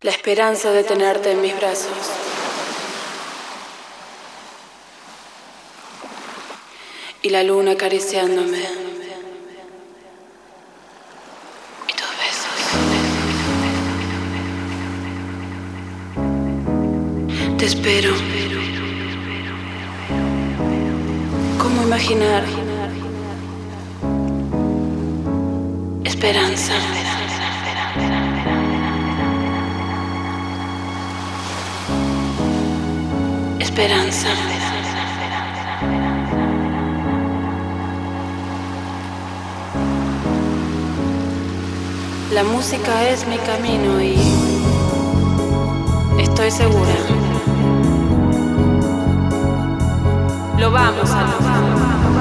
La esperanza de tenerte en mis brazos. Y la luna acariciándome. Y tus besos. Te espero. ¿Cómo imaginar? Esperanza. Esperanza. La música es mi camino y estoy segura. Lo vamos a lograr.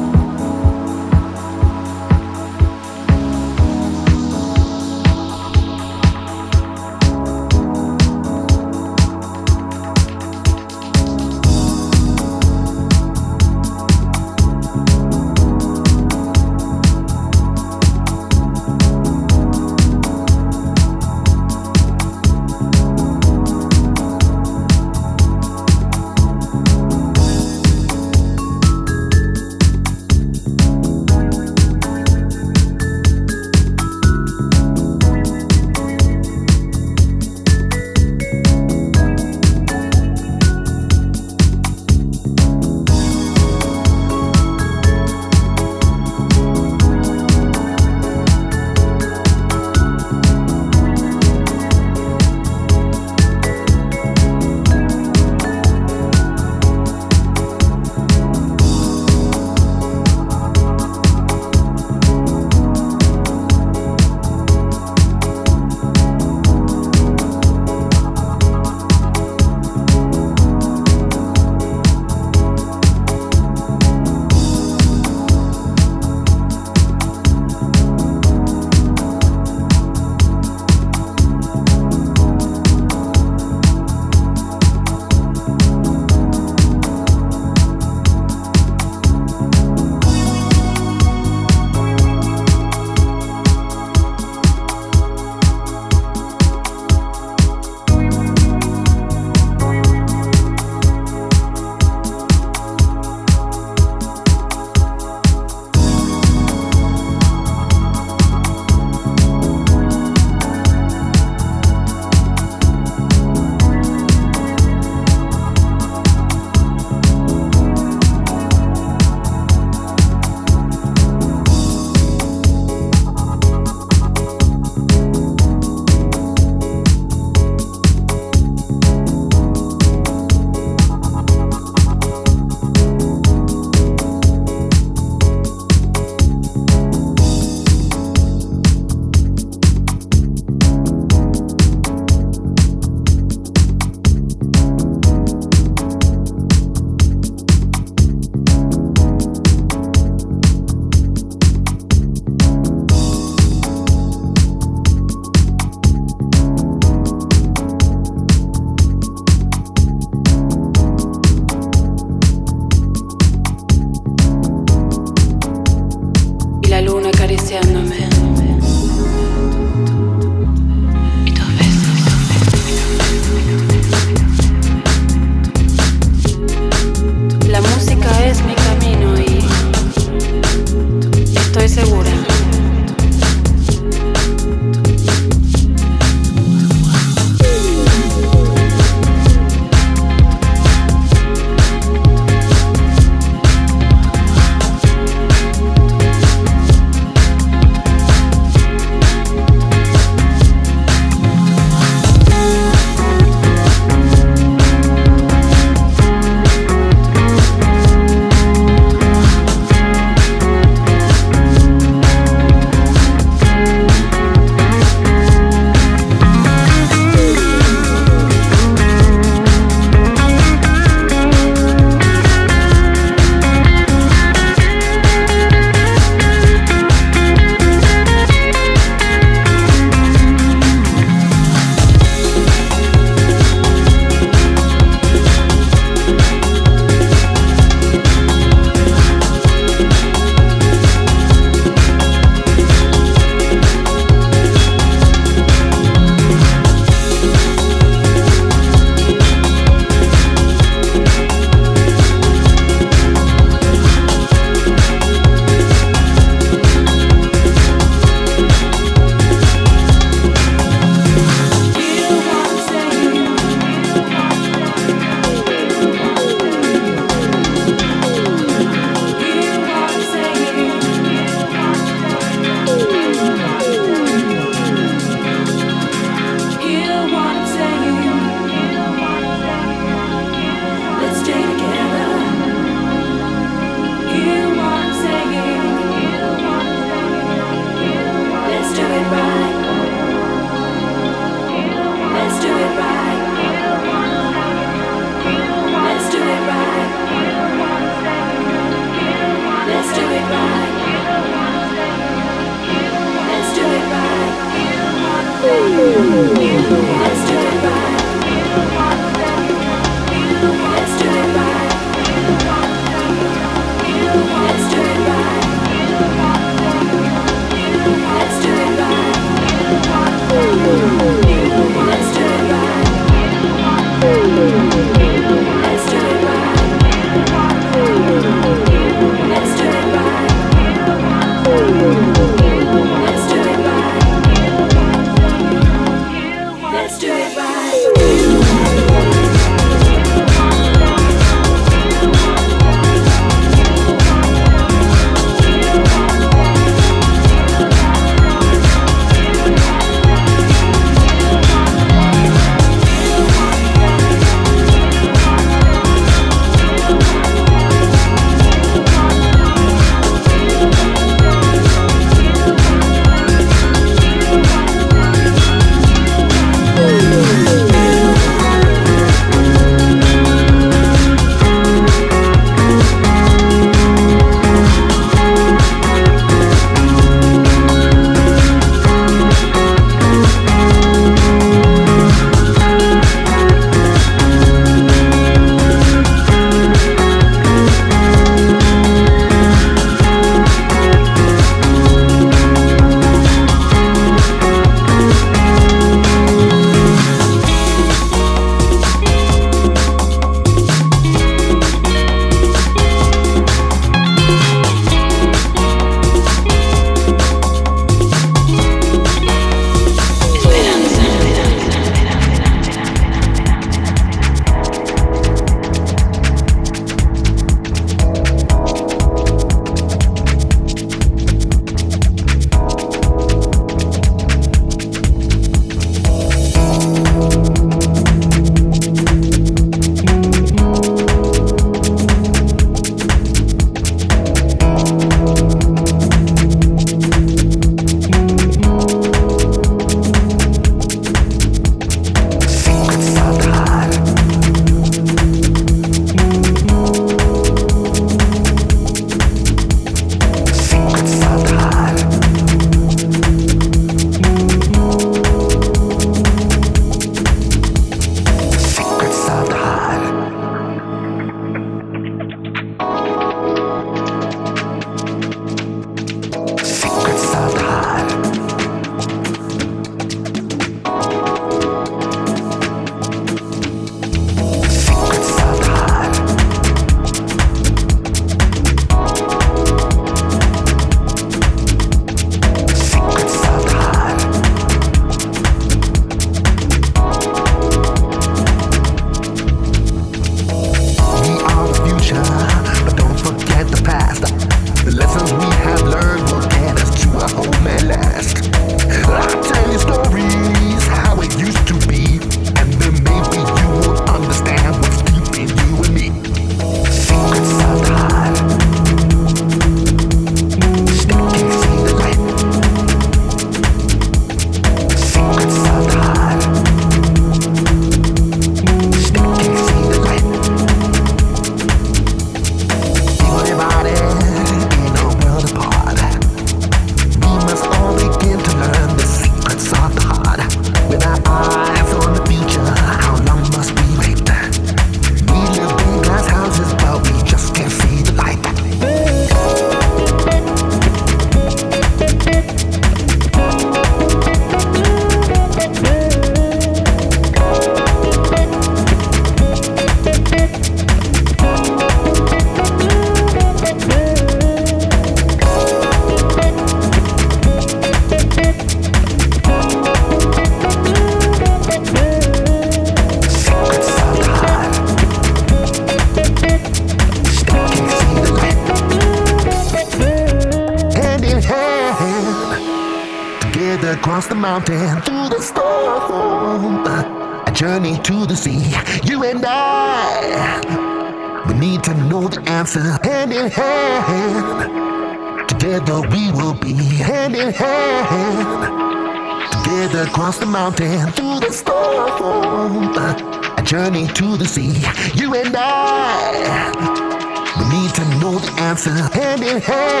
hey.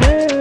Yeah.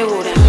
Segura.